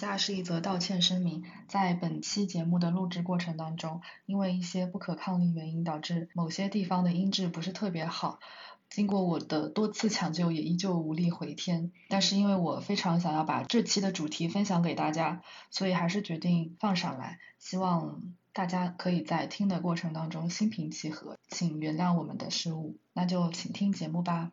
下是一则道歉声明，在本期节目的录制过程当中，因为一些不可抗力原因，导致某些地方的音质不是特别好。经过我的多次抢救，也依旧无力回天。但是因为我非常想要把这期的主题分享给大家，所以还是决定放上来。希望大家可以在听的过程当中心平气和，请原谅我们的失误。那就请听节目吧。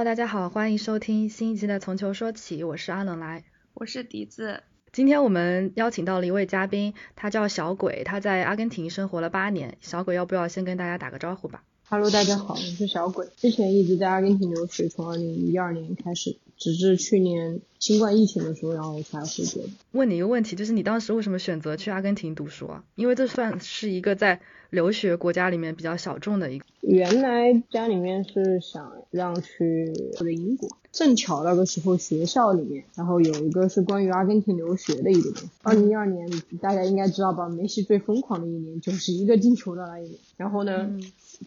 Hello，大家好，欢迎收听新一期的《从球说起》，我是阿冷来，我是笛子。今天我们邀请到了一位嘉宾，他叫小鬼，他在阿根廷生活了八年。小鬼，要不要先跟大家打个招呼吧？Hello，大家好，我是小鬼，之前一直在阿根廷留学，从二零一二年开始，直至去年新冠疫情的时候，然后才回国。问你一个问题，就是你当时为什么选择去阿根廷读书啊？因为这算是一个在留学国家里面比较小众的一个。原来家里面是想让去英国。正巧那个时候学校里面，然后有一个是关于阿根廷留学的一个东西。二零一二年大家应该知道吧？梅西最疯狂的一年，九十一个进球的那一年。然后呢，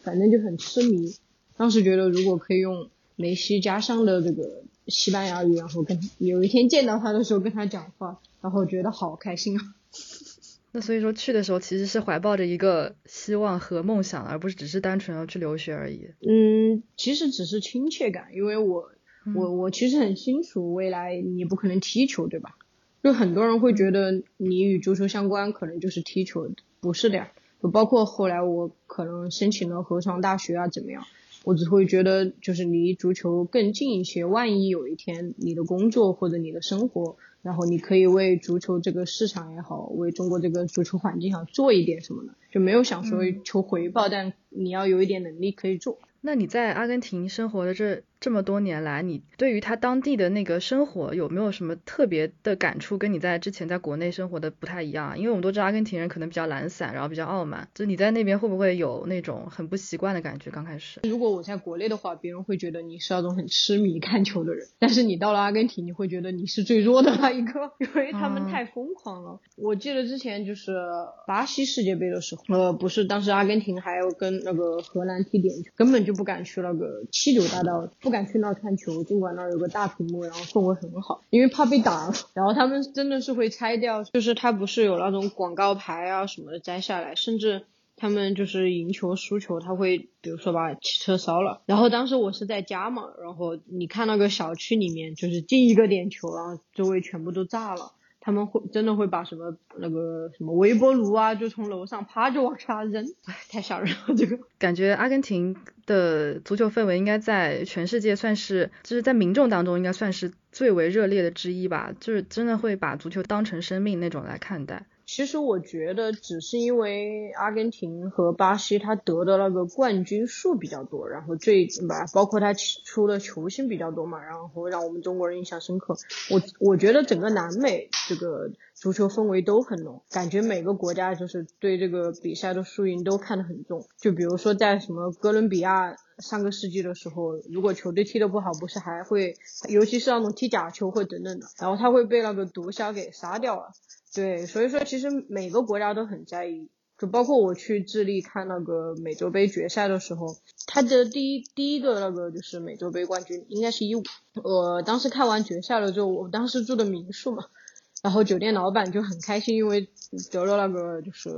反正就很痴迷。当时觉得如果可以用梅西家乡的这个西班牙语，然后跟有一天见到他的时候跟他讲话，然后觉得好开心啊。那所以说去的时候其实是怀抱着一个希望和梦想，而不是只是单纯要去留学而已。嗯，其实只是亲切感，因为我。我我其实很清楚，未来你不可能踢球，对吧？就很多人会觉得你与足球相关，可能就是踢球，不是的呀。就包括后来我可能申请了合唱大学啊，怎么样？我只会觉得就是离足球更近一些。万一有一天你的工作或者你的生活，然后你可以为足球这个市场也好，为中国这个足球环境好做一点什么呢，就没有想说求回报，但你要有一点能力可以做。那你在阿根廷生活的这这么多年来，你对于他当地的那个生活有没有什么特别的感触？跟你在之前在国内生活的不太一样，因为我们都知道阿根廷人可能比较懒散，然后比较傲慢。就你在那边会不会有那种很不习惯的感觉？刚开始，如果我在国内的话，别人会觉得你是那种很痴迷看球的人，但是你到了阿根廷，你会觉得你是最弱的那一个，因为他们太疯狂了。我记得之前就是巴西世界杯的时候，呃，不是当时阿根廷还要跟那个荷兰踢点球，根本就不敢去那个七九大道，不不敢去那儿。看球，尽管那儿有个大屏幕，然后氛围很好，因为怕被打。然后他们真的是会拆掉，就是他不是有那种广告牌啊什么的摘下来，甚至他们就是赢球输球，他会比如说把汽车烧了。然后当时我是在家嘛，然后你看那个小区里面，就是进一个点球，然后周围全部都炸了。他们会真的会把什么那个什么微波炉啊，就从楼上啪就往下扔，哎，太吓人了 这个。感觉阿根廷的足球氛围应该在全世界算是，就是在民众当中应该算是最为热烈的之一吧，就是真的会把足球当成生命那种来看待。其实我觉得只是因为阿根廷和巴西他得的那个冠军数比较多，然后最吧，包括他出的球星比较多嘛，然后让我们中国人印象深刻。我我觉得整个南美这个足球氛围都很浓，感觉每个国家就是对这个比赛的输赢都看得很重。就比如说在什么哥伦比亚上个世纪的时候，如果球队踢得不好，不是还会，尤其是那种踢假球会等等的，然后他会被那个毒枭给杀掉了。对，所以说其实每个国家都很在意，就包括我去智利看那个美洲杯决赛的时候，他的第一第一个那个就是美洲杯冠军，应该是一五。我当时看完决赛了之后，我当时住的民宿嘛，然后酒店老板就很开心，因为得了那个就是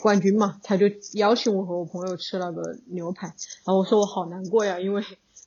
冠军嘛，他就邀请我和我朋友吃那个牛排，然后我说我好难过呀，因为。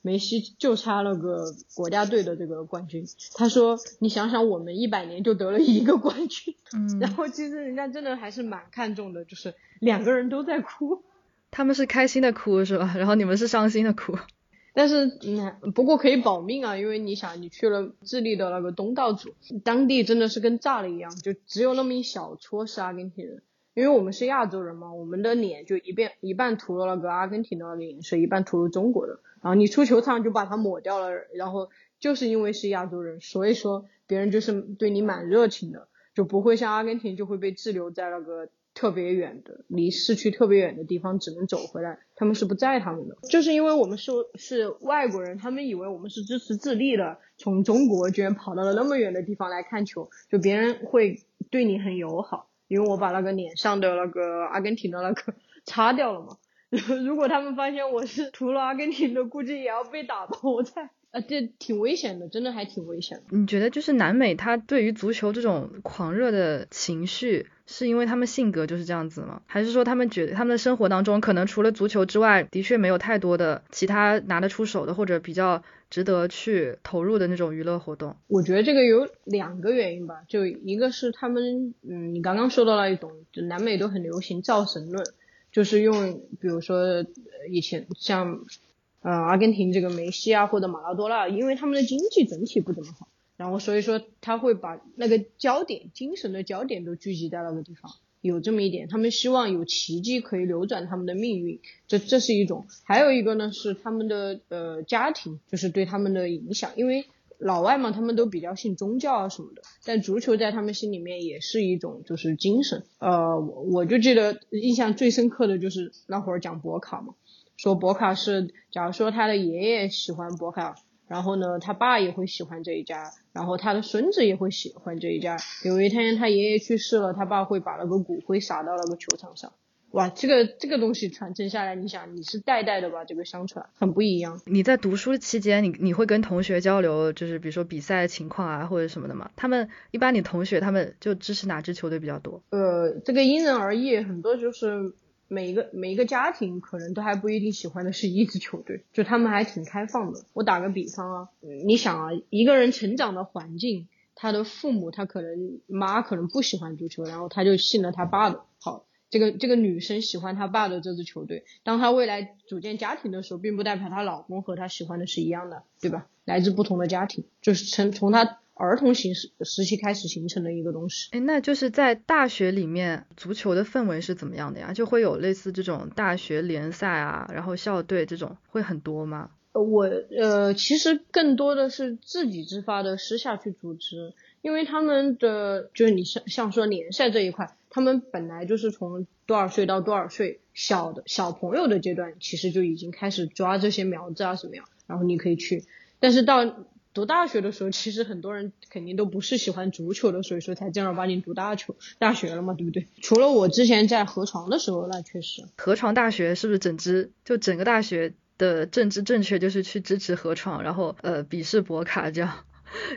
梅西就差了个国家队的这个冠军。他说：“你想想，我们一百年就得了一个冠军。”嗯，然后其实人家真的还是蛮看重的，就是两个人都在哭。他们是开心的哭是吧？然后你们是伤心的哭。但是，嗯，不过可以保命啊，因为你想，你去了智利的那个东道主，当地真的是跟炸了一样，就只有那么一小撮是阿根廷人。因为我们是亚洲人嘛，我们的脸就一半一半涂了那个阿根廷的那个颜色，一半涂了中国的。然后你出球场就把它抹掉了，然后就是因为是亚洲人，所以说别人就是对你蛮热情的，就不会像阿根廷就会被滞留在那个特别远的，离市区特别远的地方只能走回来，他们是不载他们的。就是因为我们是是外国人，他们以为我们是支持智利的，从中国居然跑到了那么远的地方来看球，就别人会对你很友好，因为我把那个脸上的那个阿根廷的那个 擦掉了嘛。如果他们发现我是 涂了阿根廷的，估计也要被打吧，我猜。啊，这挺危险的，真的还挺危险的。你觉得就是南美，他对于足球这种狂热的情绪，是因为他们性格就是这样子吗？还是说他们觉得他们的生活当中，可能除了足球之外，的确没有太多的其他拿得出手的或者比较值得去投入的那种娱乐活动？我觉得这个有两个原因吧，就一个是他们，嗯，你刚刚说到了一种，就南美都很流行造神论，就是用，比如说以前像。呃，阿根廷这个梅西啊，或者马拉多纳，因为他们的经济整体不怎么好，然后所以说他会把那个焦点、精神的焦点都聚集在那个地方，有这么一点，他们希望有奇迹可以扭转他们的命运，这这是一种。还有一个呢是他们的呃家庭，就是对他们的影响，因为老外嘛，他们都比较信宗教啊什么的，但足球在他们心里面也是一种就是精神。呃，我我就记得印象最深刻的就是那会儿讲博卡嘛。说博卡是，假如说他的爷爷喜欢博卡，然后呢，他爸也会喜欢这一家，然后他的孙子也会喜欢这一家。有一天他爷爷去世了，他爸会把那个骨灰撒到那个球场上。哇，这个这个东西传承下来，你想你是代代的把这个相传，很不一样。你在读书期间，你你会跟同学交流，就是比如说比赛情况啊或者什么的吗？他们一般你同学他们就支持哪支球队比较多？呃，这个因人而异，很多就是。每一个每一个家庭可能都还不一定喜欢的是一支球队，就他们还挺开放的。我打个比方啊，你想啊，一个人成长的环境，他的父母他可能妈可能不喜欢足球，然后他就信了他爸的。好，这个这个女生喜欢他爸的这支球队，当他未来组建家庭的时候，并不代表她老公和她喜欢的是一样的，对吧？来自不同的家庭，就是从从他。儿童形式时期开始形成的一个东西，哎，那就是在大学里面，足球的氛围是怎么样的呀？就会有类似这种大学联赛啊，然后校队这种会很多吗？呃，我呃，其实更多的是自己自发的私下去组织，因为他们的就是你像像说联赛这一块，他们本来就是从多少岁到多少岁小的小朋友的阶段，其实就已经开始抓这些苗子啊什么样，然后你可以去，但是到。读大学的时候，其实很多人肯定都不是喜欢足球的，所以说才正儿八经读大球大学了嘛，对不对？除了我之前在河床的时候，那确实。河床大学是不是整支就整个大学的政治正确就是去支持河床，然后呃鄙视博卡这样？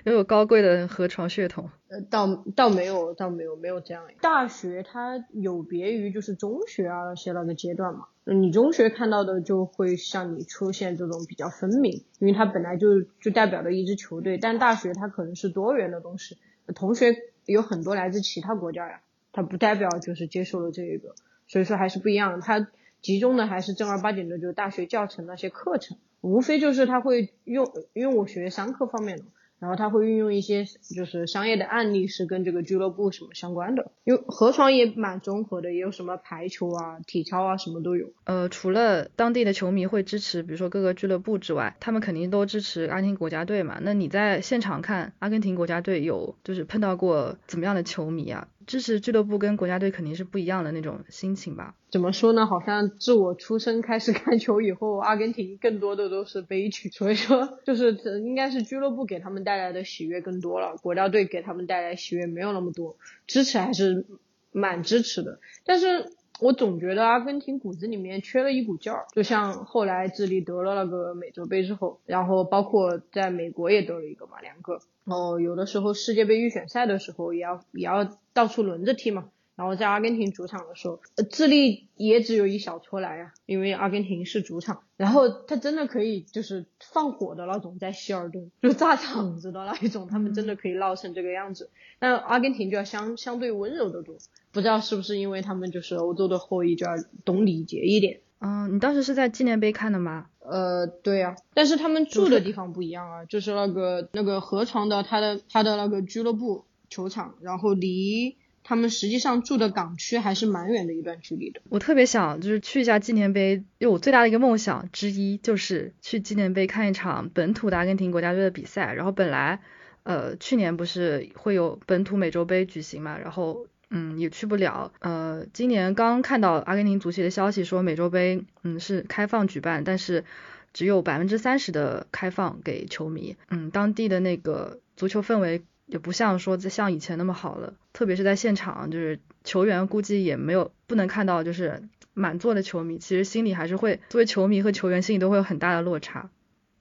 拥有高贵的河床血统？呃，倒倒没有，倒没有，没有这样。大学它有别于就是中学啊那些那个阶段嘛。你中学看到的就会像你出现这种比较分明，因为它本来就就代表了一支球队。但大学它可能是多元的东西，同学有很多来自其他国家呀，它不代表就是接受了这个，所以说还是不一样。它集中的还是正儿八经的，就是大学教程那些课程，无非就是他会用用我学商科方面的。然后他会运用一些就是商业的案例，是跟这个俱乐部什么相关的。因为河床也蛮综合的，也有什么排球啊、体操啊，什么都有。呃，除了当地的球迷会支持，比如说各个俱乐部之外，他们肯定都支持阿根廷国家队嘛。那你在现场看阿根廷国家队，有就是碰到过怎么样的球迷啊？支持俱乐部跟国家队肯定是不一样的那种心情吧？怎么说呢？好像自我出生开始看球以后，阿根廷更多的都是悲剧，所以说就是应该是俱乐部给他们带来的喜悦更多了，国家队给他们带来喜悦没有那么多。支持还是蛮支持的，但是我总觉得阿根廷骨子里面缺了一股劲儿，就像后来智利得了那个美洲杯之后，然后包括在美国也得了一个嘛，两个。哦，有的时候世界杯预选赛的时候也要也要到处轮着踢嘛。然后在阿根廷主场的时候，呃，智利也只有一小撮来啊，因为阿根廷是主场。然后他真的可以就是放火的那种，在希尔顿就炸场子的那一种，他们真的可以闹成这个样子。那阿根廷就要相相对温柔的多，不知道是不是因为他们就是欧洲的后裔，就要懂礼节一点。嗯，你当时是在纪念碑看的吗？呃，对呀，但是他们住的地方不一样啊，就是那个那个河床的他的他的那个俱乐部球场，然后离他们实际上住的港区还是蛮远的一段距离的。我特别想就是去一下纪念碑，因为我最大的一个梦想之一就是去纪念碑看一场本土的阿根廷国家队的比赛。然后本来呃去年不是会有本土美洲杯举行嘛，然后。嗯，也去不了。呃，今年刚看到阿根廷足协的消息说美洲杯，嗯，是开放举办，但是只有百分之三十的开放给球迷。嗯，当地的那个足球氛围也不像说像以前那么好了，特别是在现场，就是球员估计也没有不能看到就是满座的球迷，其实心里还是会作为球迷和球员心里都会有很大的落差。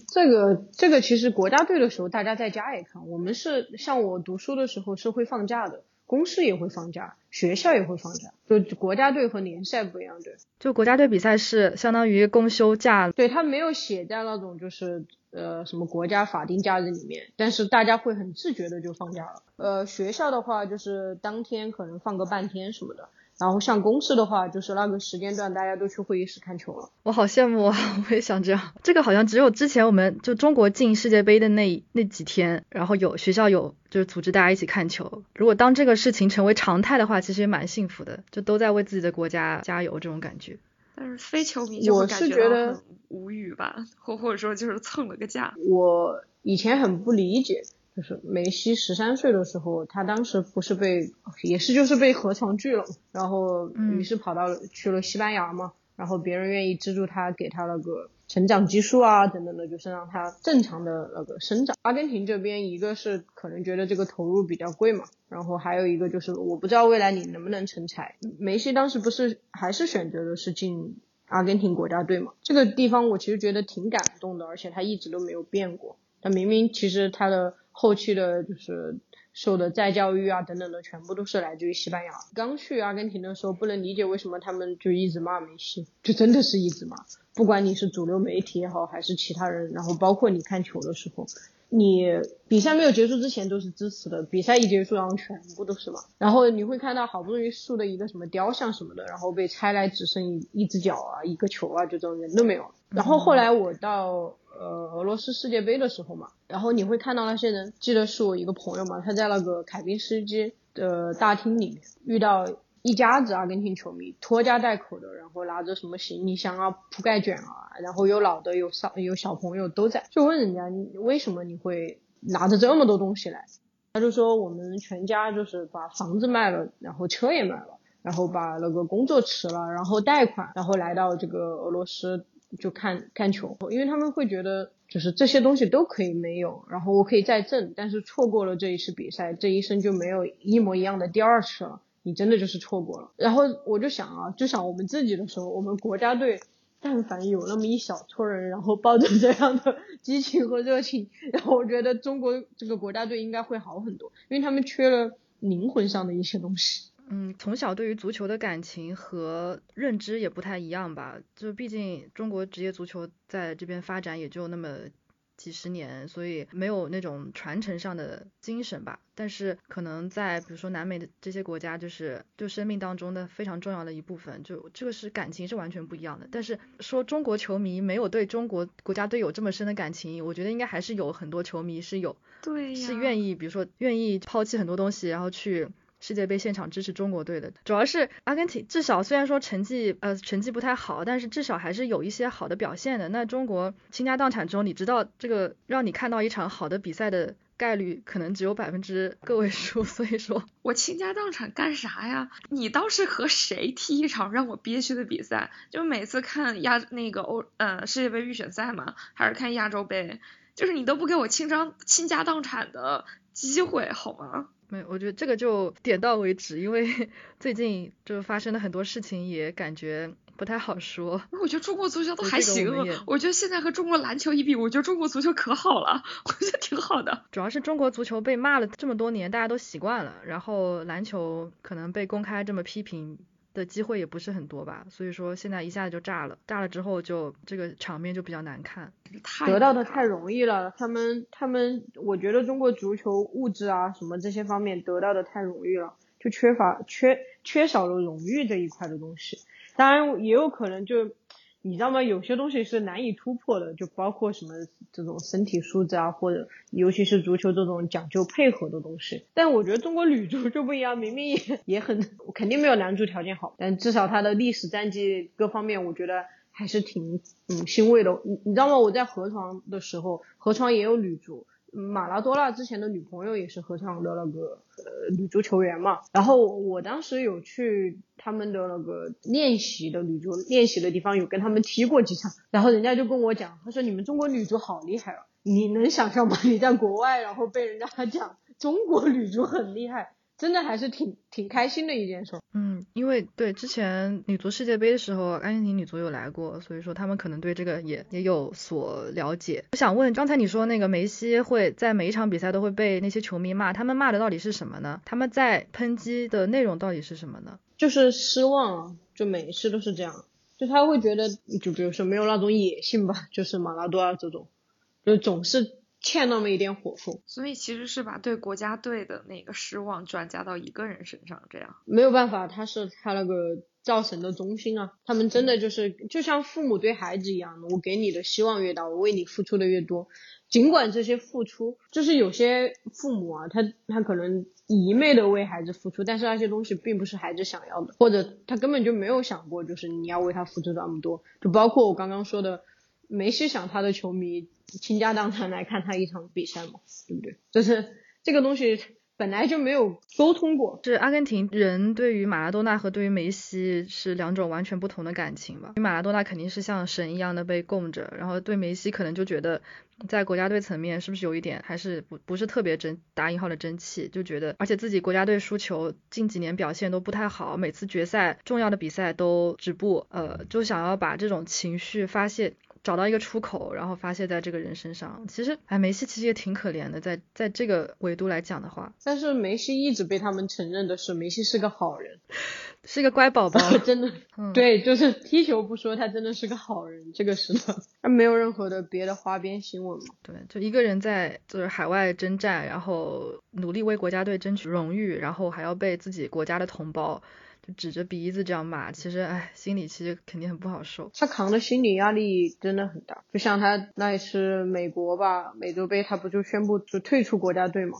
这个这个其实国家队的时候大家在家也看，我们是像我读书的时候是会放假的。公司也会放假，学校也会放假，就国家队和联赛不一样，对。就国家队比赛是相当于公休假，对他没有写在那种就是呃什么国家法定假日里面，但是大家会很自觉的就放假了。呃，学校的话就是当天可能放个半天什么的。然后像公司的话，就是那个时间段大家都去会议室看球了。我好羡慕啊，我也想这样。这个好像只有之前我们就中国进世界杯的那那几天，然后有学校有就是组织大家一起看球。如果当这个事情成为常态的话，其实也蛮幸福的，就都在为自己的国家加油这种感觉。但是非球迷就会感觉到很无语吧，或或者说就是蹭了个假。我以前很不理解。就是梅西十三岁的时候，他当时不是被也是就是被河床拒了，然后于是跑到去了西班牙嘛，然后别人愿意资助他，给他那个成长激素啊等等的，就是让他正常的那个生长。阿根廷这边一个是可能觉得这个投入比较贵嘛，然后还有一个就是我不知道未来你能不能成才。梅西当时不是还是选择的是进阿根廷国家队嘛，这个地方我其实觉得挺感动的，而且他一直都没有变过。他明明其实他的。后期的就是受的再教育啊等等的，全部都是来自于西班牙。刚去阿根廷的时候，不能理解为什么他们就一直骂梅西，就真的是一直骂。不管你是主流媒体也好，还是其他人，然后包括你看球的时候，你比赛没有结束之前都是支持的，比赛一结束，然后全部都是骂。然后你会看到好不容易竖的一个什么雕像什么的，然后被拆来只剩一一只脚啊，一个球啊，就这种人都没有。然后后来我到。呃，俄罗斯世界杯的时候嘛，然后你会看到那些人，记得是我一个朋友嘛，他在那个凯宾斯基的大厅里面遇到一家子阿根廷球迷，拖家带口的，然后拿着什么行李箱啊、铺盖卷啊，然后有老的有少有小朋友都在，就问人家为什么你会拿着这么多东西来，他就说我们全家就是把房子卖了，然后车也卖了，然后把那个工作辞了，然后贷款，然后来到这个俄罗斯。就看看球，因为他们会觉得就是这些东西都可以没有，然后我可以再挣，但是错过了这一次比赛，这一生就没有一模一样的第二次了，你真的就是错过了。然后我就想啊，就想我们自己的时候，我们国家队但凡有那么一小撮人，然后抱着这样的 激情和热情，然后我觉得中国这个国家队应该会好很多，因为他们缺了灵魂上的一些东西。嗯，从小对于足球的感情和认知也不太一样吧，就毕竟中国职业足球在这边发展也就那么几十年，所以没有那种传承上的精神吧。但是可能在比如说南美的这些国家，就是就生命当中的非常重要的一部分，就这个是感情是完全不一样的。但是说中国球迷没有对中国国家队有这么深的感情，我觉得应该还是有很多球迷是有，对，是愿意比如说愿意抛弃很多东西，然后去。世界杯现场支持中国队的，主要是阿根廷，至少虽然说成绩呃成绩不太好，但是至少还是有一些好的表现的。那中国倾家荡产中，你知道这个让你看到一场好的比赛的概率可能只有百分之个位数，所以说我倾家荡产干啥呀？你倒是和谁踢一场让我憋屈的比赛？就每次看亚那个欧呃世界杯预选赛嘛，还是看亚洲杯，就是你都不给我倾张倾家荡产的机会好吗？没有，我觉得这个就点到为止，因为 最近就发生了很多事情，也感觉不太好说。我觉得中国足球都还行，我觉得现在和中国篮球一比，我觉得中国足球可好了，我觉得挺好的。主要是中国足球被骂了这么多年，大家都习惯了，然后篮球可能被公开这么批评。的机会也不是很多吧，所以说现在一下子就炸了，炸了之后就这个场面就比较难看。得到的太容易了，他们他们，我觉得中国足球物质啊什么这些方面得到的太容易了，就缺乏缺缺少了荣誉这一块的东西。当然也有可能就。你知道吗？有些东西是难以突破的，就包括什么这种身体素质啊，或者尤其是足球这种讲究配合的东西。但我觉得中国女足就不一样，明明也也很肯定没有男足条件好，但至少他的历史战绩各方面，我觉得还是挺嗯欣慰的。你你知道吗？我在河床的时候，河床也有女足，马拉多纳之前的女朋友也是合唱的那个呃女足球员嘛，然后我当时有去他们的那个练习的女足练习的地方，有跟他们踢过几场，然后人家就跟我讲，他说你们中国女足好厉害啊，你能想象吗？你在国外，然后被人家讲中国女足很厉害。真的还是挺挺开心的一件事。嗯，因为对之前女足世界杯的时候，阿根廷女足有来过，所以说他们可能对这个也也有所了解。我想问，刚才你说那个梅西会在每一场比赛都会被那些球迷骂，他们骂的到底是什么呢？他们在抨击的内容到底是什么呢？就是失望，就每一次都是这样，就他会觉得，就比如说没有那种野性吧，就是马拉多纳这种，就总是。欠那么一点火候，所以其实是把对国家队的那个失望转嫁到一个人身上，这样没有办法，他是他那个造神的中心啊。他们真的就是就像父母对孩子一样的，我给你的希望越大，我为你付出的越多。尽管这些付出，就是有些父母啊，他他可能一昧的为孩子付出，但是那些东西并不是孩子想要的，或者他根本就没有想过，就是你要为他付出那么多。就包括我刚刚说的，梅西想他的球迷。倾家荡产来看他一场比赛嘛，对不对？就是这个东西本来就没有沟通过。是阿根廷人对于马拉多纳和对于梅西是两种完全不同的感情吧？马拉多纳肯定是像神一样的被供着，然后对梅西可能就觉得在国家队层面是不是有一点还是不不是特别争打引号的争气，就觉得而且自己国家队输球近几年表现都不太好，每次决赛重要的比赛都止步，呃，就想要把这种情绪发泄。找到一个出口，然后发泄在这个人身上。其实，哎，梅西其实也挺可怜的，在在这个维度来讲的话。但是梅西一直被他们承认的是，梅西是个好人，是个乖宝宝。真的，对，就是踢球不说，他真的是个好人，这个是的。他没有任何的别的花边新闻嘛？对，就一个人在就是海外征战，然后努力为国家队争取荣誉，然后还要被自己国家的同胞。指着鼻子这样骂，其实哎，心里其实肯定很不好受。他扛的心理压力真的很大，就像他那一次美国吧，美洲杯他不就宣布就退出国家队嘛？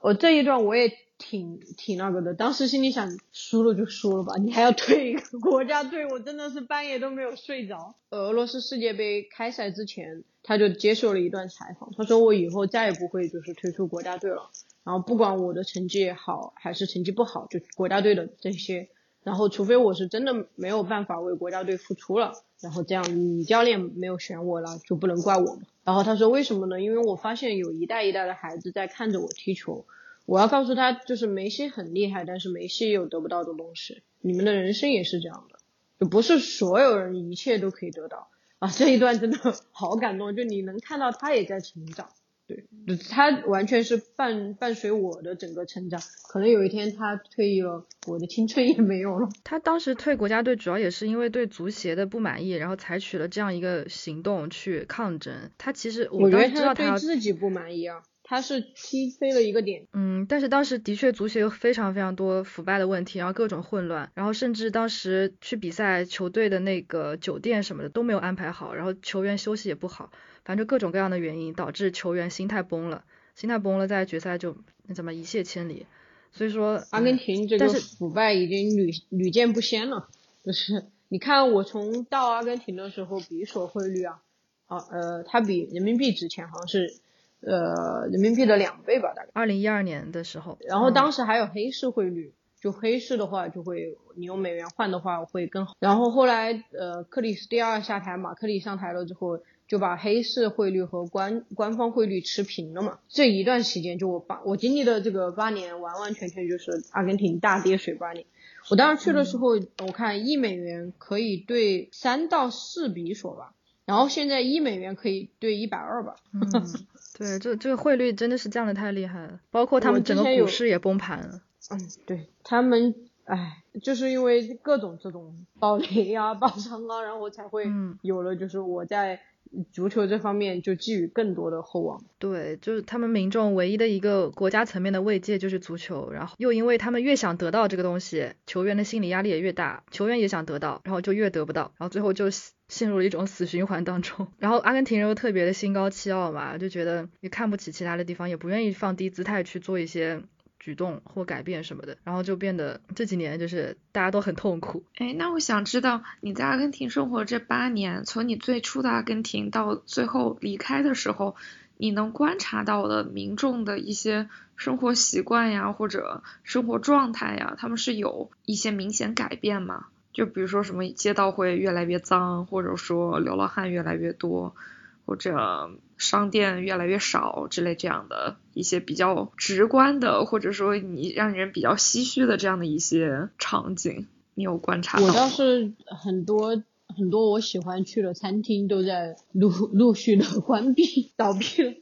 我这一段我也挺挺那个的，当时心里想，输了就输了吧，你还要退一个国家队，我真的是半夜都没有睡着。俄罗斯世界杯开赛之前，他就接受了一段采访，他说我以后再也不会就是退出国家队了，然后不管我的成绩好还是成绩不好，就国家队的这些。然后，除非我是真的没有办法为国家队付出了，然后这样女教练没有选我了，就不能怪我嘛。然后他说为什么呢？因为我发现有一代一代的孩子在看着我踢球，我要告诉他，就是梅西很厉害，但是梅西有得不到的东西，你们的人生也是这样的，就不是所有人一切都可以得到啊。这一段真的好感动，就你能看到他也在成长。对，他完全是伴伴随我的整个成长，可能有一天他退役了，我的青春也没有了。他当时退国家队，主要也是因为对足协的不满意，然后采取了这样一个行动去抗争。他其实我觉得他对自己不满意啊，他是踢飞了一个点。嗯，但是当时的确足协有非常非常多腐败的问题，然后各种混乱，然后甚至当时去比赛球队的那个酒店什么的都没有安排好，然后球员休息也不好。反正各种各样的原因导致球员心态崩了，心态崩了，在决赛就那怎么一泻千里。所以说，阿根廷这个腐败已经屡屡见不鲜了。就是你看，我从到阿根廷的时候，比索汇率啊，啊呃，它比人民币值钱，好像是呃人民币的两倍吧，大概。二零一二年的时候。然后当时还有黑市汇率，就黑市的话就会你用美元换的话会更好。然后后来呃克里斯蒂亚下台，马克里上台了之后。就把黑市汇率和官官方汇率持平了嘛？这一段时间就我八我经历的这个八年，完完全全就是阿根廷大跌水八年。我当时去的时候，我看一美元可以兑三到四比索吧，然后现在一美元可以兑一百二吧。嗯，对，这这个汇率真的是降的太厉害了，包括他们整个股市也崩盘了。嗯，对他们，唉，就是因为各种这种暴雷啊、暴仓啊，然后才会有了，就是我在。足球这方面就寄予更多的厚望。对，就是他们民众唯一的一个国家层面的慰藉就是足球，然后又因为他们越想得到这个东西，球员的心理压力也越大，球员也想得到，然后就越得不到，然后最后就陷入了一种死循环当中。然后阿根廷人又特别的心高气傲嘛，就觉得也看不起其他的地方，也不愿意放低姿态去做一些。举动或改变什么的，然后就变得这几年就是大家都很痛苦。哎，那我想知道你在阿根廷生活这八年，从你最初的阿根廷到最后离开的时候，你能观察到的民众的一些生活习惯呀，或者生活状态呀，他们是有一些明显改变吗？就比如说什么街道会越来越脏，或者说流浪汉越来越多，或者商店越来越少之类这样的一些比较直观的，或者说你让人比较唏嘘的这样的一些场景，你有观察到吗？我倒是很多很多我喜欢去的餐厅都在陆陆续的关闭倒闭了，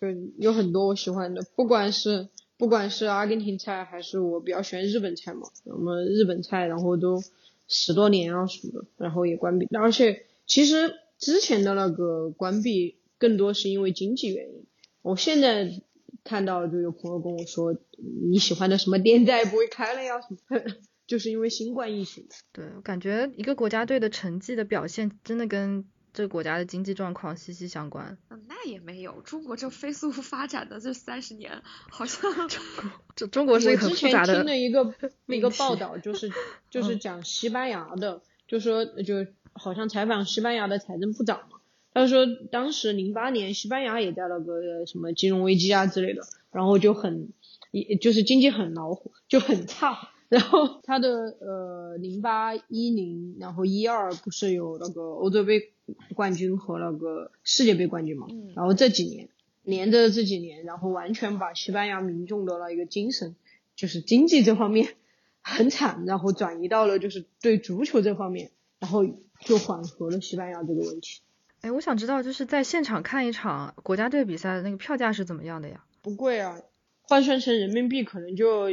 就有很多我喜欢的，不管是不管是阿根廷菜还是我比较喜欢日本菜嘛，那么日本菜然后都十多年啊什么的，然后也关闭，而且其实之前的那个关闭更多是因为经济原因，我现在看到就有朋友跟我说你喜欢的什么店再也不会开了呀什么，就是因为新冠疫情。对，我感觉一个国家队的成绩的表现真的跟这个国家的经济状况息息相关。嗯那也没有，中国这飞速发展的这三十年，好像这中国是一个很之前听复杂的了一个 一个报道，就是就是嗯讲西班牙的，就说就好像采访西班牙的财政部长嘛，他说当时零八年西班牙也在那个什么金融危机啊之类的，然后就很也就是经济很恼火，就很差。然后他的呃零八一零，然后一二不是有那个欧洲杯冠军和那个世界杯冠军嘛？嗯然后这几年连着这几年，然后完全把西班牙民众的那一个精神，就是经济这方面 很惨，然后转移到了就是对足球这方面，然后就缓和了西班牙这个问题。哎，我想知道就是在现场看一场国家队比赛的那个票价是怎么样的呀？不贵啊，换算成人民币可能就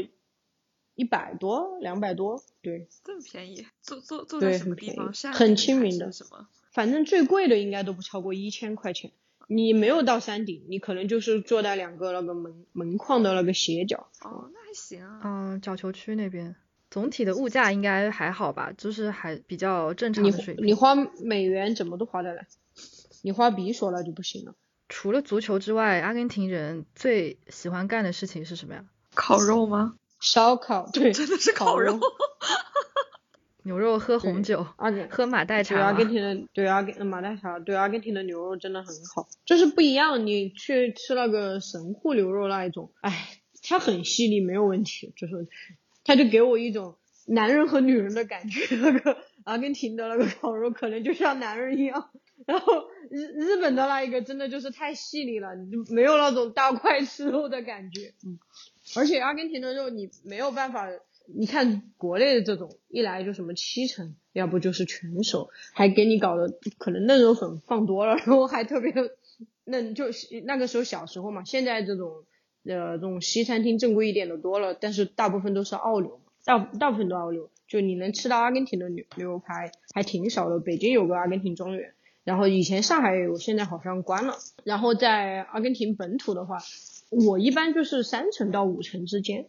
一百多、两百多，对，这么便宜，坐坐坐在什么很便宜地方？山很亲民的什么？反正最贵的应该都不超过一千块钱。你没有到山顶，你可能就是坐在两个那个门门框的那个斜角。哦，那还行啊。嗯，角球区那边总体的物价应该还好吧，就是还比较正常你的水平。你花美元怎么都花得来，你花比索那就不行了。除了足球之外，阿根廷人最喜欢干的事情是什么呀？烤肉吗？烧烤，对，真的是烤烤肉。牛肉喝红酒，阿根喝马黛对阿根廷的对阿根马黛茶对阿根廷的牛肉真的很好，就是不一样。你去吃那个神户牛肉那一种，哎，它很细腻没有问题，就是它就给我一种男人和女人的感觉。那个阿根廷的那个烤肉可能就像男人一样，然后日日本的那一个真的就是太细腻了，就没有那种大块吃肉的感觉。嗯，而且阿根廷的肉你没有办法。你看国内的这种，一来就什么七成，要不就是全熟，还给你搞的可能嫩肉粉放多了，然后还特别嫩，就是那个时候小时候嘛。现在这种呃这种西餐厅正规一点的多了，但是大部分都是澳牛，大大部分都澳牛，就你能吃到阿根廷的牛牛排还挺少的。北京有个阿根廷庄园，然后以前上海有，现在好像关了。然后在阿根廷本土的话，我一般就是三成到五成之间。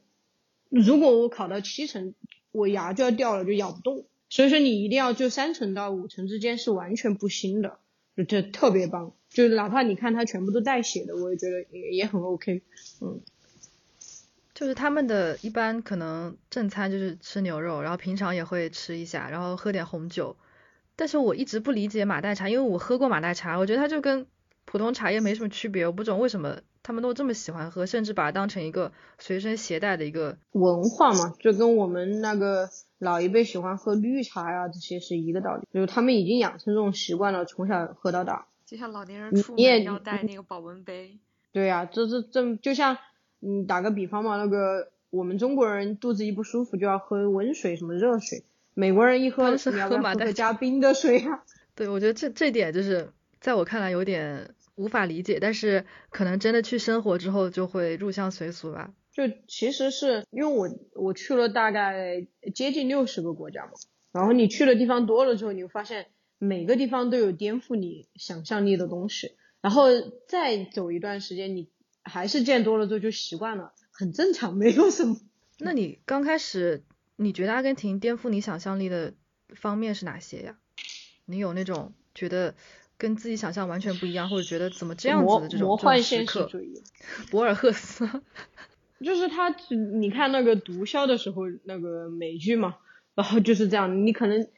如果我烤到七成，我牙就要掉了，就咬不动。所以说你一定要就三成到五成之间是完全不腥的，就这特别棒。就哪怕你看它全部都带血的，我也觉得也也很 OK。嗯，就是他们的一般可能正餐就是吃牛肉，然后平常也会吃一下，然后喝点红酒。但是我一直不理解马黛茶，因为我喝过马黛茶，我觉得它就跟普通茶叶没什么区别，我不懂为什么他们都这么喜欢喝，甚至把它当成一个随身携带的一个。文化嘛，就跟我们那个老一辈喜欢喝绿茶呀、这些是一个道理，就是他们已经养成这种习惯了，从小喝到大。就像老年人出门要带那个保温杯。对呀、这这这就像嗯打个比方嘛，那个我们中国人肚子一不舒服就要喝温水什么热水，美国人一喝是喝喝马黛加冰的水啊？对，我觉得这这点就是在我看来有点无法理解，但是可能真的去生活之后就会入乡随俗吧。就其实是因为我我去了大概接近六十个国家嘛，然后你去的地方多了之后，你会发现每个地方都有颠覆你想象力的东西，然后再走一段时间，你还是见多了之后就习惯了，很正常，没有什么。那你刚开始你觉得阿根廷颠覆你想象力的方面是哪些呀？你有那种觉得跟自己想象完全不一样，或者觉得怎么这样子的这种魔幻？现实主义，博尔赫斯，就是他，你看那个毒枭的时候那个美剧嘛，然后就是这样，你可能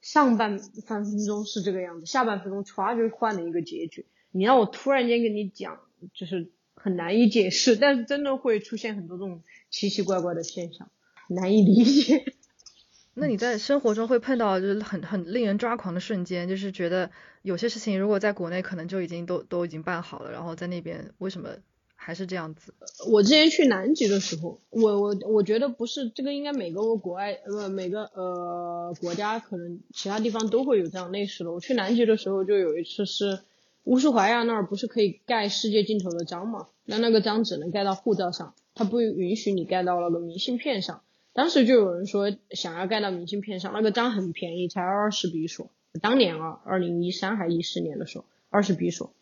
上半半分钟是这个样子，下半分钟歘就换了一个结局。你让我突然间跟你讲就是很难以解释，但是真的会出现很多这种奇奇怪怪的现象，难以理解。那你在生活中会碰到就是很很令人抓狂的瞬间，就是觉得有些事情如果在国内可能就已经都都已经办好了，然后在那边为什么还是这样子？我之前去南极的时候，我我我觉得不是这个，应该每个国外呃每个呃国家可能其他地方都会有这样类似的。我去南极的时候就有一次是乌苏怀亚那儿不是可以盖世界尽头的章嘛？那那个章只能盖到护照上，它不允许你盖到那个明信片上。当时就有人说想要盖到明信片上，那个章很便宜，才二十比索。当年啊，二零一三还一四年的时候，二十比索。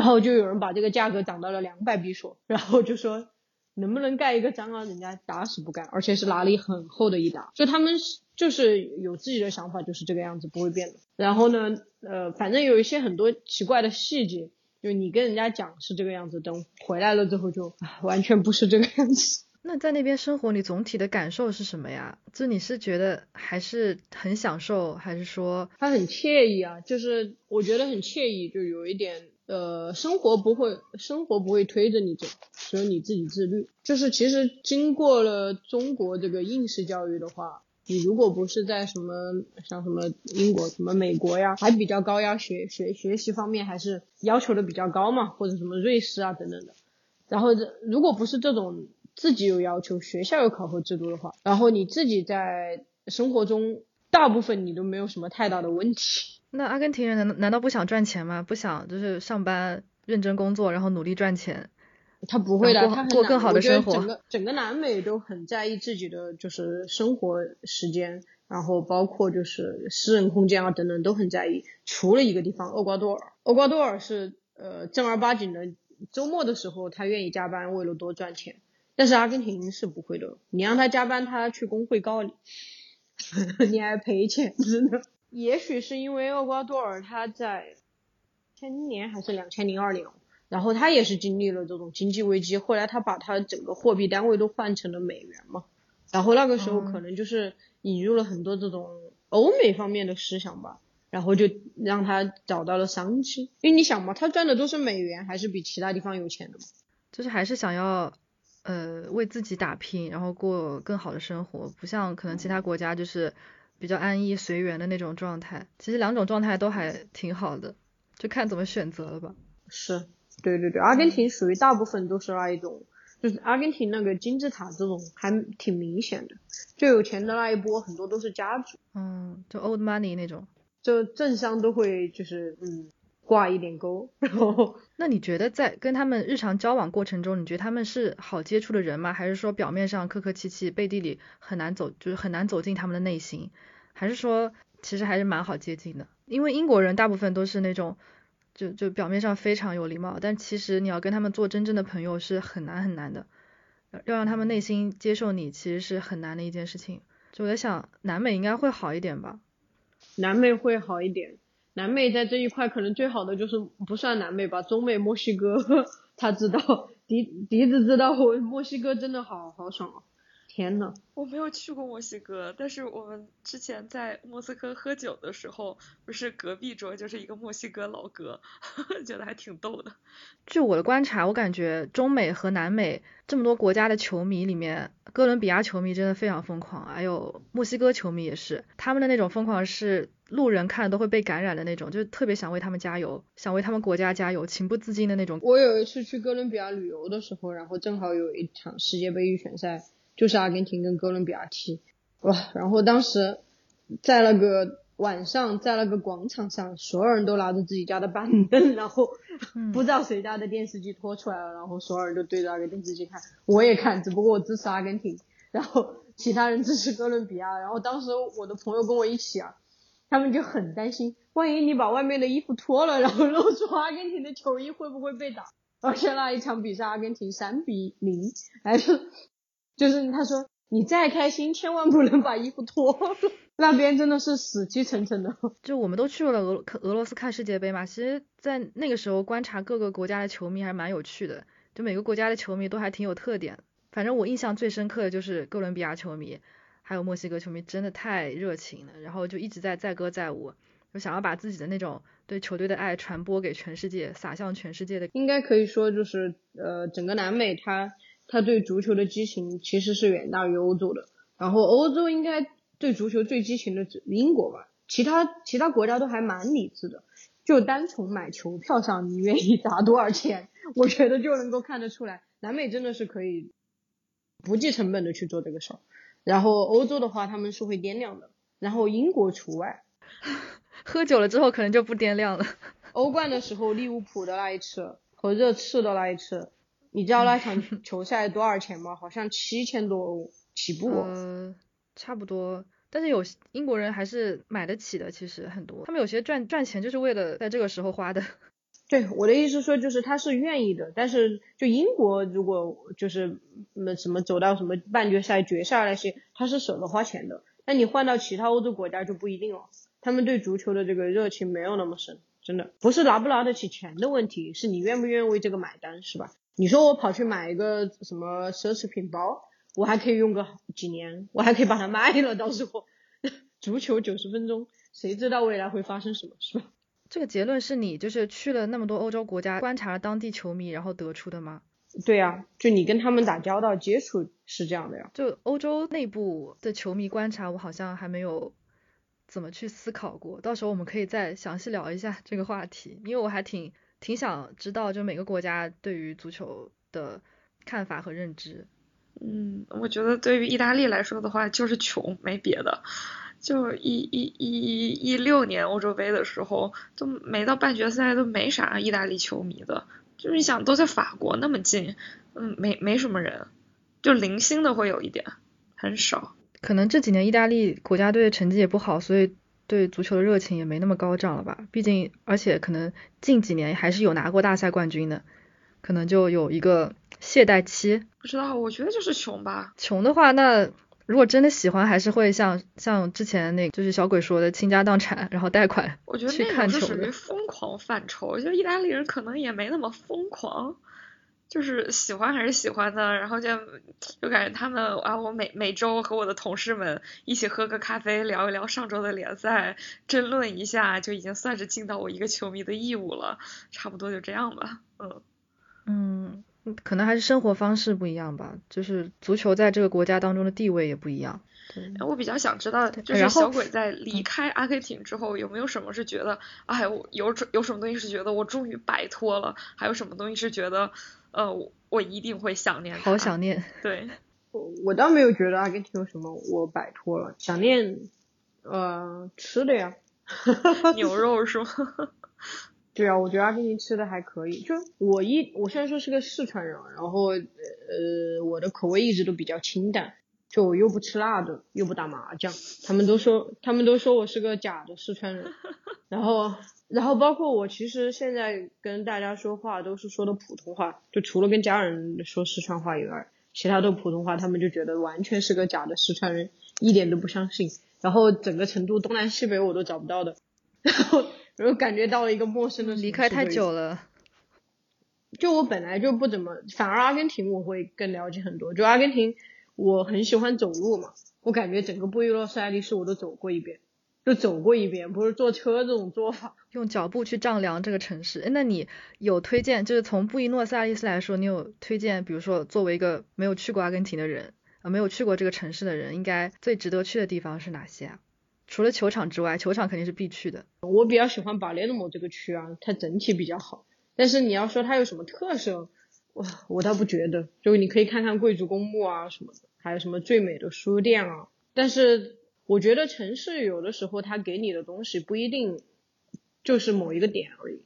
然后就有人把这个价格涨到了两百比索，然后就说能不能盖一个章啊？人家打死不干，而且是拿力很厚的一沓。就他们就是有自己的想法，就是这个样子，不会变的。然后呢，呃，反正有一些很多奇怪的细节，就你跟人家讲是这个样子，等回来了之后就完全不是这个样子。那在那边生活，你总体的感受是什么呀？就你是觉得还是很享受，还是说它很惬意啊？就是我觉得很惬意，就有一点呃，生活不会，生活不会推着你走，只有你自己自律。就是其实经过了中国这个应试教育的话，你如果不是在什么像什么英国、什么美国呀，还比较高压学学学习方面还是要求的比较高嘛，或者什么瑞士啊等等的。然后这如果不是这种。自己有要求，学校有考核制度的话，然后你自己在生活中大部分你都没有什么太大的问题。那阿根廷人难难道不想赚钱吗？不想就是上班认真工作，然后努力赚钱？他不会的，他过更好的生活。整个整个南美都很在意自己的就是生活时间，然后包括就是私人空间啊等等都很在意。除了一个地方，厄瓜多尔，厄瓜多尔是呃正儿八经的周末的时候他愿意加班，为了多赚钱。但是阿根廷是不会的，你让他加班，他去工会告你，你还赔钱，真的。也许是因为厄瓜多尔他在千年还是两千零二年，然后他也是经历了这种经济危机，后来他把他整个货币单位都换成了美元嘛，然后那个时候可能就是引入了很多这种欧美方面的思想吧，然后就让他找到了商机。因为你想嘛，他赚的都是美元，还是比其他地方有钱的嘛，就是还是想要。呃，为自己打拼，然后过更好的生活，不像可能其他国家就是比较安逸随缘的那种状态。其实两种状态都还挺好的，就看怎么选择了吧。是，对对对，阿根廷属于大部分都是那一种，就是阿根廷那个金字塔这种还挺明显的，最有钱的那一波很多都是家族，嗯，就 old money 那种，就政商都会就是嗯。挂一点钩，然后 那你觉得在跟他们日常交往过程中，你觉得他们是好接触的人吗？还是说表面上客客气气，背地里很难走，就是很难走进他们的内心？还是说其实还是蛮好接近的？因为英国人大部分都是那种，就就表面上非常有礼貌，但其实你要跟他们做真正的朋友是很难很难的，要让他们内心接受你，其实是很难的一件事情。就我在想，南美应该会好一点吧？南美会好一点。南美在这一块可能最好的就是不算南美吧，中美墨西哥，他知道，笛笛子知道，墨西哥真的好好爽啊。天呐，我没有去过墨西哥，但是我们之前在莫斯科喝酒的时候，不是隔壁桌就是一个墨西哥老哥，觉得还挺逗的。据我的观察，我感觉中美和南美这么多国家的球迷里面，哥伦比亚球迷真的非常疯狂，还有墨西哥球迷也是，他们的那种疯狂是路人看都会被感染的那种，就特别想为他们加油，想为他们国家加油，情不自禁的那种。我有一次去哥伦比亚旅游的时候，然后正好有一场世界杯预选赛。就是阿根廷跟哥伦比亚踢，哇！然后当时在那个晚上，在那个广场上，所有人都拿着自己家的板凳，然后 不知道谁家的电视机拖出来了，然后所有人都对着那个电视机看。我也看，只不过我支持阿根廷，然后其他人支持哥伦比亚。然后当时我的朋友跟我一起啊，他们就很担心，万一你把外面的衣服脱了，然后露出阿根廷的球衣，会不会被打？而且那一场比赛，阿根廷三比零，还是。就是他说，你再开心，千万不能把衣服脱了。那边真的是死气沉沉的。就我们都去了俄俄罗斯看世界杯嘛，其实，在那个时候观察各个国家的球迷还蛮有趣的。就每个国家的球迷都还挺有特点。反正我印象最深刻的就是哥伦比亚球迷，还有墨西哥球迷，真的太热情了。然后就一直在载歌载舞。就想要把自己的那种对球队的爱传播给全世界，撒向全世界的。应该可以说，就是呃，整个南美它它对足球的激情其实是远大于欧洲的。然后欧洲应该对足球最激情的只英国吧，其他其他国家都还蛮理智的。就单从买球票上，你愿意砸多少钱，我觉得就能够看得出来，南美真的是可以不计成本的去做这个事儿。然后欧洲的话，他们是会掂量的，然后英国除外。喝酒了之后可能就不掂量了。欧冠的时候，利物浦的那一次和热刺的那一次，你知道那场球赛多少钱吗？好像七千多欧起步。呃，差不多。但是有英国人还是买得起的，其实很多，他们有些赚赚钱就是为了在这个时候花的。对，我的意思说就是他是愿意的，但是就英国如果就是那什么走到什么半决赛、决赛那些，他是舍得花钱的。那你换到其他欧洲国家就不一定了，他们对足球的这个热情没有那么深，真的不是拿不拿得起钱的问题，是你愿不愿意为这个买单，是吧？你说我跑去买一个什么奢侈品包？我还可以用个几年，我还可以把它卖了。到时候，足球九十分钟，谁知道未来会发生什么，是吧？这个结论是你就是去了那么多欧洲国家，观察了当地球迷，然后得出的吗？对呀，就你跟他们打交道、接触是这样的呀。就欧洲内部的球迷观察，我好像还没有怎么去思考过。到时候我们可以再详细聊一下这个话题，因为我还挺挺想知道，就每个国家对于足球的看法和认知。嗯，我觉得对于意大利来说的话，就是穷，没别的。就一一一一六年欧洲杯的时候，都没到半决赛，都没啥意大利球迷的。就是你想，都在法国那么近，嗯，没没什么人，就零星的会有一点，很少。可能这几年意大利国家队成绩也不好，所以对足球的热情也没那么高涨了吧？毕竟，而且可能近几年还是有拿过大赛冠军的，可能就有一个。懈怠期不知道，我觉得就是穷吧。穷的话，那如果真的喜欢，还是会像像之前那，就是小鬼说的倾家荡产，然后贷款。我觉得那种就属于疯狂范畴。我觉得意大利人可能也没那么疯狂，就是喜欢还是喜欢的。然后就就感觉他们啊，我每每周和我的同事们一起喝个咖啡，聊一聊上周的联赛，争论一下，就已经算是尽到我一个球迷的义务了。差不多就这样吧，嗯嗯。可能还是生活方式不一样吧，就是足球在这个国家当中的地位也不一样。对，我比较想知道，就是小鬼在离开阿根廷之后，有没有什么是觉得，哎，我有有什么东西是觉得我终于摆脱了，还有什么东西是觉得，呃，我一定会想念。好想念。对，我我倒没有觉得阿根廷有什么我摆脱了，想念，呃，吃的呀，牛肉是吗？对啊，我觉得阿根廷吃的还可以。就我一，我虽然说是个四川人，然后呃，我的口味一直都比较清淡，就我又不吃辣的，又不打麻将。他们都说，他们都说我是个假的四川人。然后，然后包括我其实现在跟大家说话都是说的普通话，就除了跟家人说四川话以外，其他都普通话。他们就觉得完全是个假的四川人，一点都不相信。然后整个成都东南西北我都找不到的。然后。然后感觉到了一个陌生的离开太久了，就我本来就不怎么，反而阿根廷我会更了解很多。就阿根廷，我很喜欢走路嘛，我感觉整个布宜诺斯艾利斯我都走过一遍，就走过一遍，不是坐车这种做法，用脚步去丈量这个城市。哎，那你有推荐？就是从布宜诺斯艾利斯来说，你有推荐？比如说，作为一个没有去过阿根廷的人，啊，没有去过这个城市的人，应该最值得去的地方是哪些啊？除了球场之外，球场肯定是必去的。我比较喜欢巴列诺这个区啊，它整体比较好。但是你要说它有什么特色，我我倒不觉得。就你可以看看贵族公墓啊什么的，还有什么最美的书店啊。但是我觉得城市有的时候它给你的东西不一定就是某一个点而已，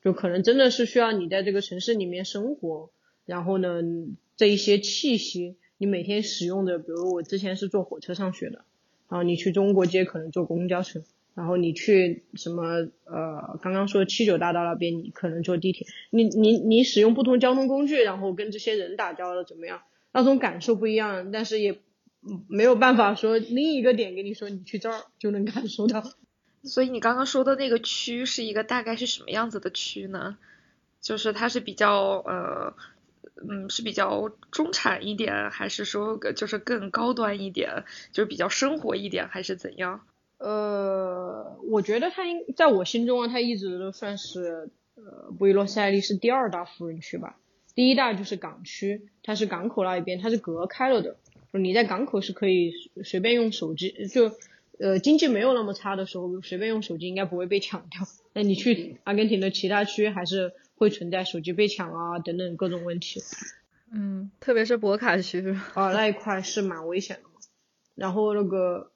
就可能真的是需要你在这个城市里面生活，然后呢这一些气息你每天使用的，比如我之前是坐火车上学的。然后你去中国街可能坐公交车，然后你去什么呃刚刚说七九大道那边你可能坐地铁，你你你使用不同交通工具，然后跟这些人打交道怎么样？那种感受不一样，但是也没有办法说另一个点跟你说你去这儿就能感受到。所以你刚刚说的那个区是一个大概是什么样子的区呢？就是它是比较呃。嗯，是比较中产一点，还是说就是更高端一点，就是比较生活一点，还是怎样？呃，我觉得它应在我心中啊，它一直都算是呃布宜诺斯艾利是第二大富人区吧。第一大就是港区，它是港口那一边，它是隔开了的。你在港口是可以随便用手机，就呃经济没有那么差的时候，随便用手机应该不会被抢掉。那你去阿根廷的其他区，还是会存在手机被抢啊等等各种问题。嗯，特别是博卡区 啊，那一块是蛮危险的嘛。然后那个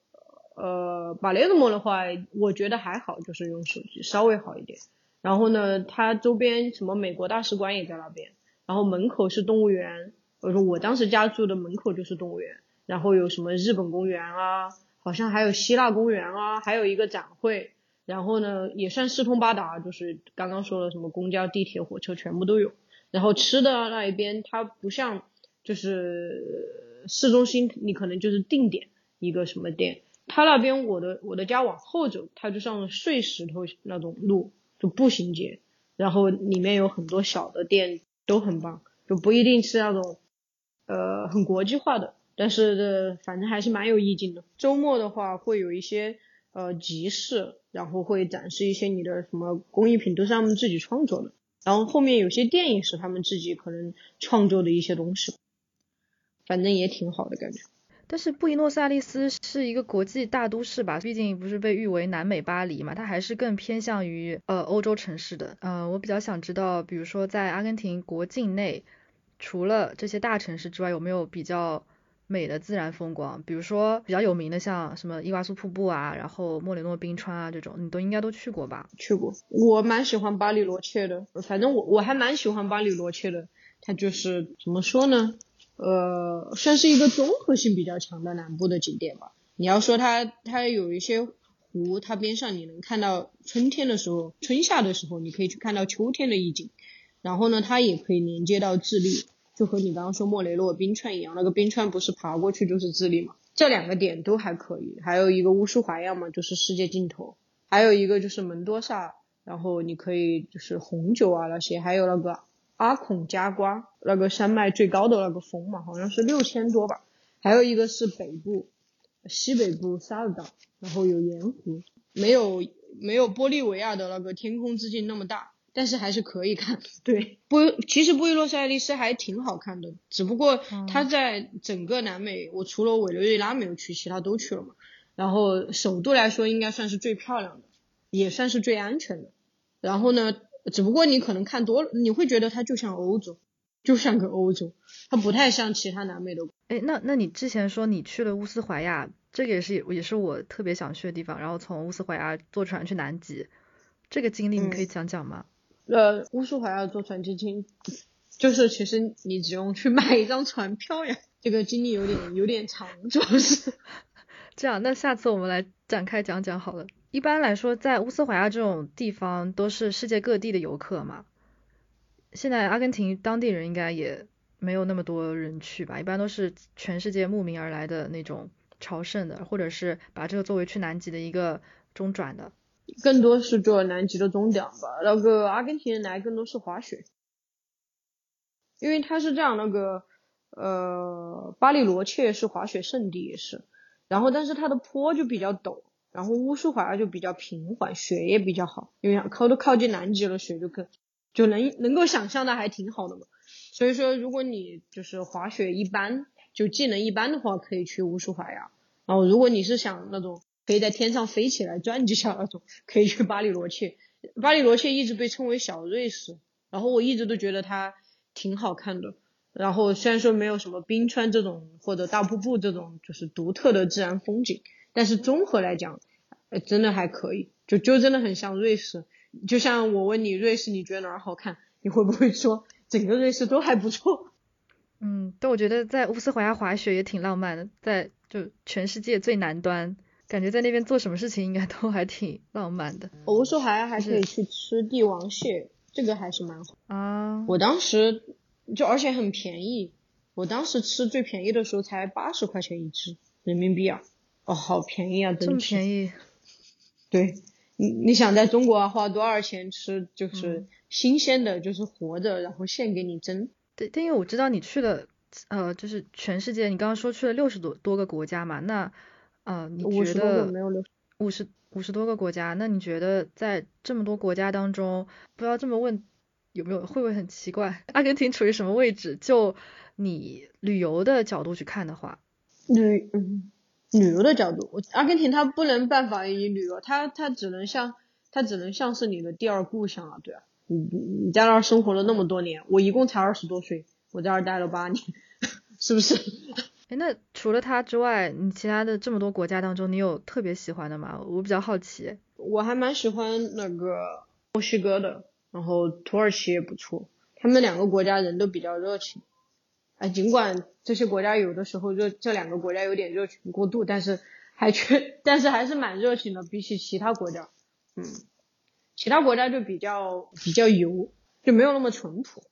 呃巴雷德莫的话，我觉得还好，就是用手机稍微好一点。然后呢，它周边什么美国大使馆也在那边，然后门口是动物园。我说我当时家住的门口就是动物园，然后有什么日本公园啊，好像还有希腊公园啊，还有一个展会，然后呢也算四通八达，就是刚刚说的什么公交、地铁、火车全部都有。然后吃的那一边它不像就是市中心，你可能就是定点一个什么店，它那边我的我的家往后走，它就像碎石头那种路，就步行街，然后里面有很多小的店都很棒，就不一定是那种。呃，很国际化的，但是反正还是蛮有意境的。周末的话会有一些呃集市，然后会展示一些你的什么工艺品，都是他们自己创作的。然后后面有些电影是他们自己可能创作的一些东西，反正也挺好的感觉。但是布宜诺斯艾利斯是一个国际大都市吧，毕竟不是被誉为南美巴黎嘛，它还是更偏向于呃欧洲城市的。呃，我比较想知道，比如说在阿根廷国境内。除了这些大城市之外，有没有比较美的自然风光？比如说比较有名的，像什么伊瓜苏瀑布啊，然后莫雷诺冰川啊这种，你都应该都去过吧？去过，我蛮喜欢巴里罗切的，反正我我还蛮喜欢巴里罗切的。它就是怎么说呢？呃，算是一个综合性比较强的南部的景点吧。你要说它，它有一些湖，它边上你能看到春天的时候，春夏的时候，你可以去看到秋天的意境。然后呢，它也可以连接到智利，就和你刚刚说莫雷诺冰川一样，那个冰川不是爬过去就是智利嘛？这两个点都还可以。还有一个乌苏怀亚嘛，就是世界尽头。还有一个就是门多萨，然后你可以就是红酒啊那些，还有那个阿孔加瓜，那个山脉最高的那个峰嘛，好像是六千多吧。还有一个是北部，西北部萨尔岛，然后有盐湖，没有没有玻利维亚的那个天空之镜那么大。但是还是可以看，对，不，其实布宜诺斯艾利斯还挺好看的，只不过它在整个南美，我除了委内瑞拉没有去，其他都去了嘛。然后首都来说，应该算是最漂亮的，也算是最安全的。然后呢，只不过你可能看多了，你会觉得它就像欧洲，就像个欧洲，它不太像其他南美的。哎，那那你之前说你去了乌斯怀亚，这个也是也是我特别想去的地方，然后从乌斯怀亚坐船去南极，这个经历你可以讲讲吗？呃，乌苏怀亚坐船进京，就是其实你只用去买一张船票呀。这个经历有点有点长，主要是这样。那下次我们来展开讲讲好了。一般来说，在乌斯怀亚这种地方都是世界各地的游客嘛。现在阿根廷当地人应该也没有那么多人去吧？一般都是全世界慕名而来的那种朝圣的，或者是把这个作为去南极的一个中转的。更多是做南极的终点吧。那个阿根廷人来更多是滑雪，因为它是这样，那个呃巴里罗切是滑雪圣地也是，然后但是它的坡就比较陡，然后乌苏怀亚就比较平缓，雪也比较好，因为靠都靠近南极了，雪就更就能能够想象的还挺好的嘛。所以说，如果你就是滑雪一般，就技能一般的话，可以去乌苏怀亚。然后如果你是想那种。可以在天上飞起来转几下那种，可以去巴里罗切。巴里罗切一直被称为小瑞士，然后我一直都觉得它挺好看的。然后虽然说没有什么冰川这种或者大瀑布这种就是独特的自然风景，但是综合来讲，真的还可以，就就真的很像瑞士。就像我问你瑞士你觉得哪儿好看，你会不会说整个瑞士都还不错？嗯，但我觉得在乌斯怀亚滑雪也挺浪漫的，在就全世界最南端。感觉在那边做什么事情应该都还挺浪漫的。我说还还可以去吃帝王蟹，这个还是蛮好啊。我当时就而且很便宜，我当时吃最便宜的时候才八十块钱一只人民币啊，哦，好便宜啊，真这么便宜。对，你你想在中国花多少钱吃就是新鲜的，就是活着，然后现给你蒸。对，但因为我知道你去了呃，就是全世界，你刚刚说去了六十多多个国家嘛，那。啊，你觉得五十五十多个国家，那你觉得在这么多国家当中，不要这么问，有没有会不会很奇怪？阿根廷处于什么位置？就你旅游的角度去看的话，旅嗯旅游的角度，阿根廷它不能办法以旅游，它它只能像它只能像是你的第二故乡啊，对啊，你你你在那儿生活了那么多年，我一共才二十多岁，我在那儿待了八年，是不是？哎，那除了它之外，你其他的这么多国家当中，你有特别喜欢的吗？我比较好奇。我还蛮喜欢那个墨西哥的，然后土耳其也不错，他们两个国家人都比较热情。哎，尽管这些国家有的时候热，这两个国家有点热情过度，但是还缺，但是还是蛮热情的，比起其他国家，嗯，其他国家就比较比较油，就没有那么淳朴。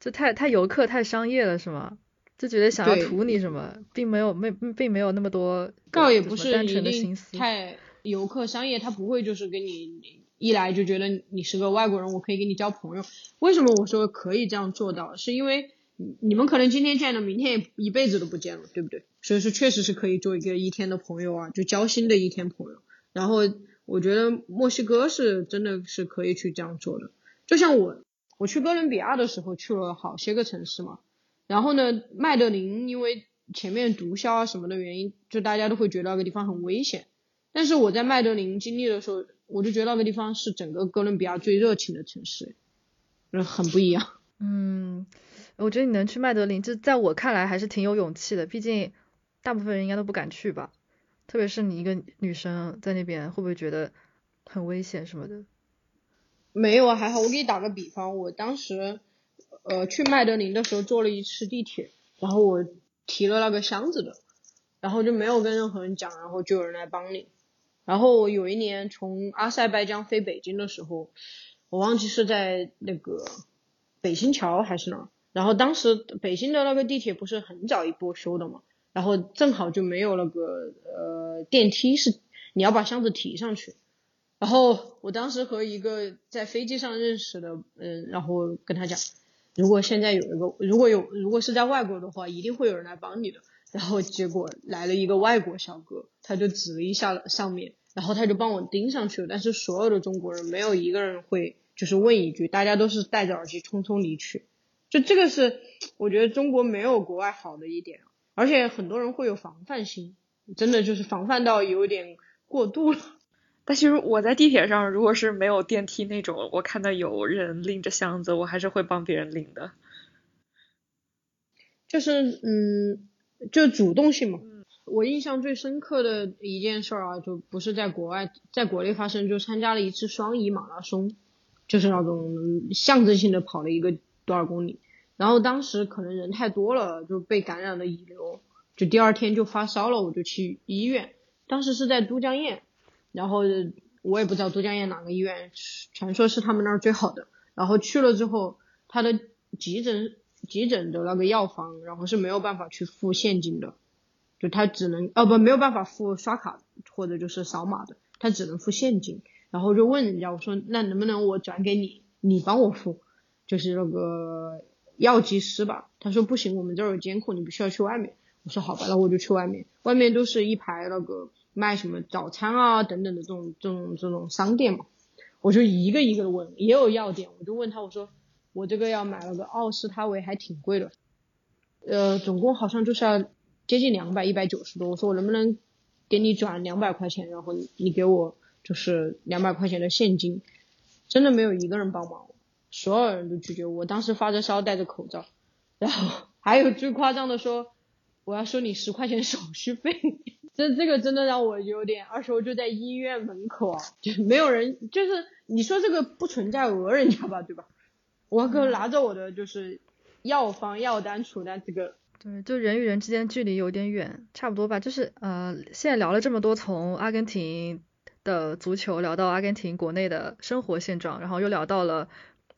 这太太游客太商业了是吗？就觉得想要图你什么，并没有没并没有那么多倒也不是单纯的定心思。太游客商业，他不会就是跟你一来就觉得你是个外国人，我可以跟你交朋友。为什么我说可以这样做到？是因为你你们可能今天见了，明天也一辈子都不见了，对不对？所以说确实是可以做一个一天的朋友啊，就交心的一天朋友。然后我觉得墨西哥是真的是可以去这样做的。就像我我去哥伦比亚的时候去了好些个城市嘛，然后呢，麦德林因为前面毒枭啊什么的原因，就大家都会觉得那个地方很危险。但是我在麦德林经历的时候，我就觉得那个地方是整个哥伦比亚最热情的城市，就是很不一样。嗯，我觉得你能去麦德林，这在我看来还是挺有勇气的，毕竟大部分人应该都不敢去吧，特别是你一个女生在那边，会不会觉得很危险什么的？没有啊，还好。我给你打个比方，我当时呃去麦德林的时候坐了一次地铁，然后我提了那个箱子的，然后就没有跟任何人讲，然后就有人来帮你。然后我有一年从阿塞拜疆飞北京的时候，我忘记是在那个北新桥还是哪，然后当时北京的那个地铁不是很早一波修的嘛，然后正好就没有那个呃电梯是你要把箱子提上去。然后我当时和一个在飞机上认识的，嗯，然后跟他讲，如果现在有一个，如果有，如果是在外国的话，一定会有人来帮你的。然后结果来了一个外国小哥，他就指了一下上面，然后他就帮我盯上去了。但是所有的中国人没有一个人会就是问一句，大家都是戴着耳机匆匆离去。就这个是我觉得中国没有国外好的一点，而且很多人会有防范心，真的就是防范到有点过度了。但其实我在地铁上，如果是没有电梯那种，我看到有人拎着箱子，我还是会帮别人拎的。就是嗯，就主动性嘛。我印象最深刻的一件事儿啊，就不是在国外，在国内发生，就参加了一次双遗马拉松，就是那种象征性的跑了一个多少公里。然后当时可能人太多了，就被感染了乙流，就第二天就发烧了，我就去医院。当时是在都江堰，然后我也不知道都江堰哪个医院，传说是他们那儿最好的。然后去了之后，他的急诊急诊的那个药房，然后是没有办法去付现金的，就他只能哦不没有办法付刷卡或者就是扫码的，他只能付现金。然后就问人家我说那能不能我转给你，你帮我付，就是那个药剂师吧。他说不行，我们这儿有监控，你必须要去外面。我说好吧，那我就去外面，外面都是一排那个卖什么早餐啊等等的这种这种这种商店嘛。我就一个一个的问，也有药店，我就问他，我说我这个要买了个奥司他韦，还挺贵的，呃，总共好像就是要接近两百，一百九十多。我说我能不能给你转两百块钱，然后你给我就是两百块钱的现金，真的没有一个人帮忙，所有人都拒绝。我当时发着烧，戴着口罩，然后还有最夸张的说我要收你十块钱手续费。这这个真的让我有点，而且我就在医院门口啊，就没有人，就是你说这个不存在讹人家吧，对吧？我可拿着我的就是药方、药单、处单这个，对，就人与人之间距离有点远，差不多吧。就是呃，现在聊了这么多，从阿根廷的足球聊到阿根廷国内的生活现状，然后又聊到了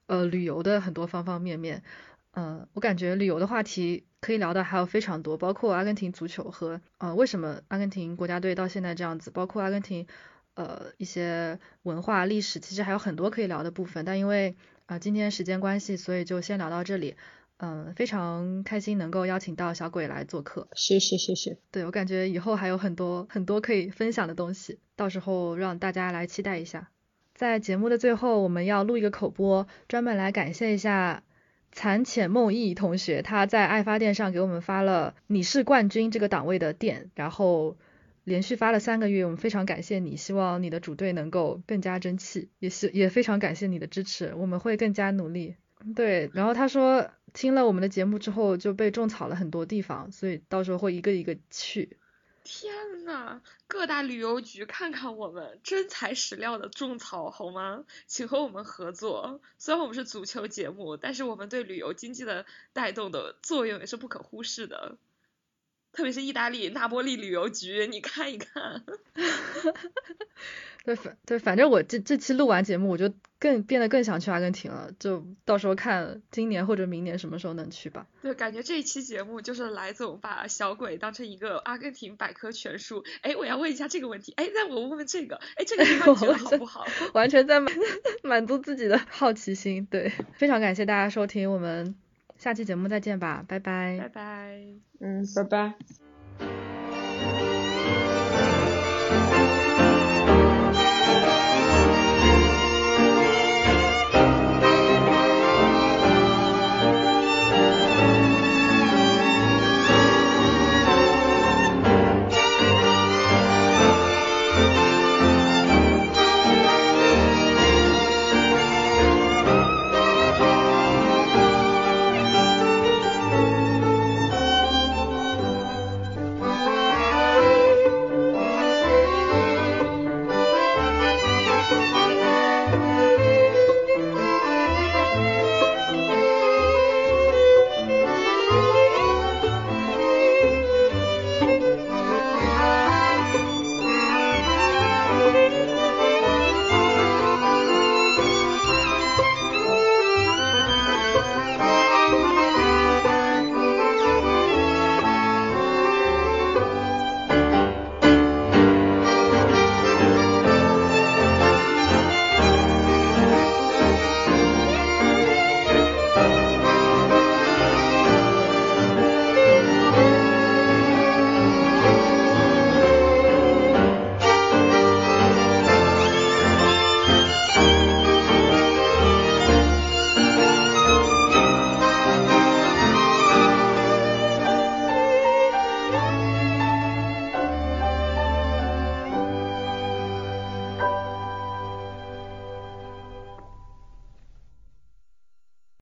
呃旅游的很多方方面面。呃，我感觉旅游的话题可以聊的还有非常多，包括阿根廷足球和呃为什么阿根廷国家队到现在这样子，包括阿根廷呃一些文化历史，其实还有很多可以聊的部分。但因为啊、呃今天时间关系，所以就先聊到这里。嗯，非常开心能够邀请到小鬼来做客。谢谢谢谢。对我感觉以后还有很多很多可以分享的东西，到时候让大家来期待一下。在节目的最后，我们要录一个口播，专门来感谢一下残浅梦忆同学，他在爱发电上给我们发了“你是冠军”这个档位的电，然后连续发了三个月，我们非常感谢你，希望你的主队能够更加争气，也是也非常感谢你的支持，我们会更加努力。对，然后他说听了我们的节目之后就被种草了很多地方，所以到时候会一个一个去。天呐，各大旅游局看看我们真材实料的种草好吗？请和我们合作。虽然我们是足球节目，但是我们对旅游经济的带动的作用也是不可忽视的。特别是意大利那波利旅游局，你看一看。对反对，反正我这这期录完节目，我就更变得更想去阿根廷了。就到时候看今年或者明年什么时候能去吧。对，感觉这一期节目就是来总把小鬼当成一个阿根廷百科全书。哎，我要问一下这个问题。哎，那我问问这个。哎，这个地方觉得好不好？完全在满 满足自己的好奇心。对，非常感谢大家收听，我们下期节目再见吧，拜拜。拜拜。嗯，拜拜。